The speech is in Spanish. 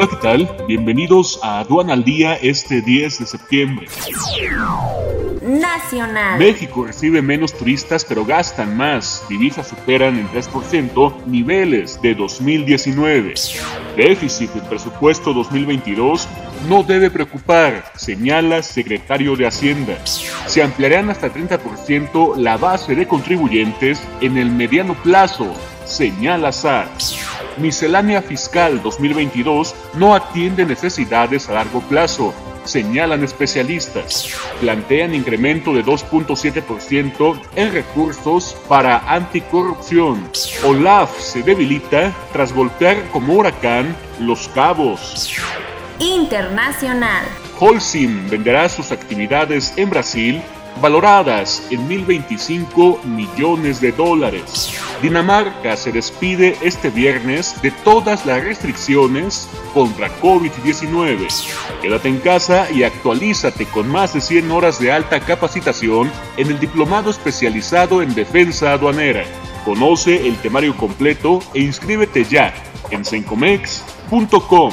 Hola, ¿qué tal? Bienvenidos a Aduana al Día este 10 de septiembre. Nacional. México recibe menos turistas pero gastan más. Divisas superan en 3% niveles de 2019. Déficit del presupuesto 2022 no debe preocupar, señala secretario de Hacienda. Se ampliarán hasta 30% la base de contribuyentes en el mediano plazo, señala SAR. Miscelánea Fiscal 2022 no atiende necesidades a largo plazo, señalan especialistas. Plantean incremento de 2.7% en recursos para anticorrupción. OLAF se debilita tras golpear como huracán Los Cabos. Internacional. Holcim venderá sus actividades en Brasil valoradas en 1.025 millones de dólares. Dinamarca se despide este viernes de todas las restricciones contra COVID-19. Quédate en casa y actualízate con más de 100 horas de alta capacitación en el Diplomado Especializado en Defensa Aduanera. Conoce el temario completo e inscríbete ya en sencomex.com.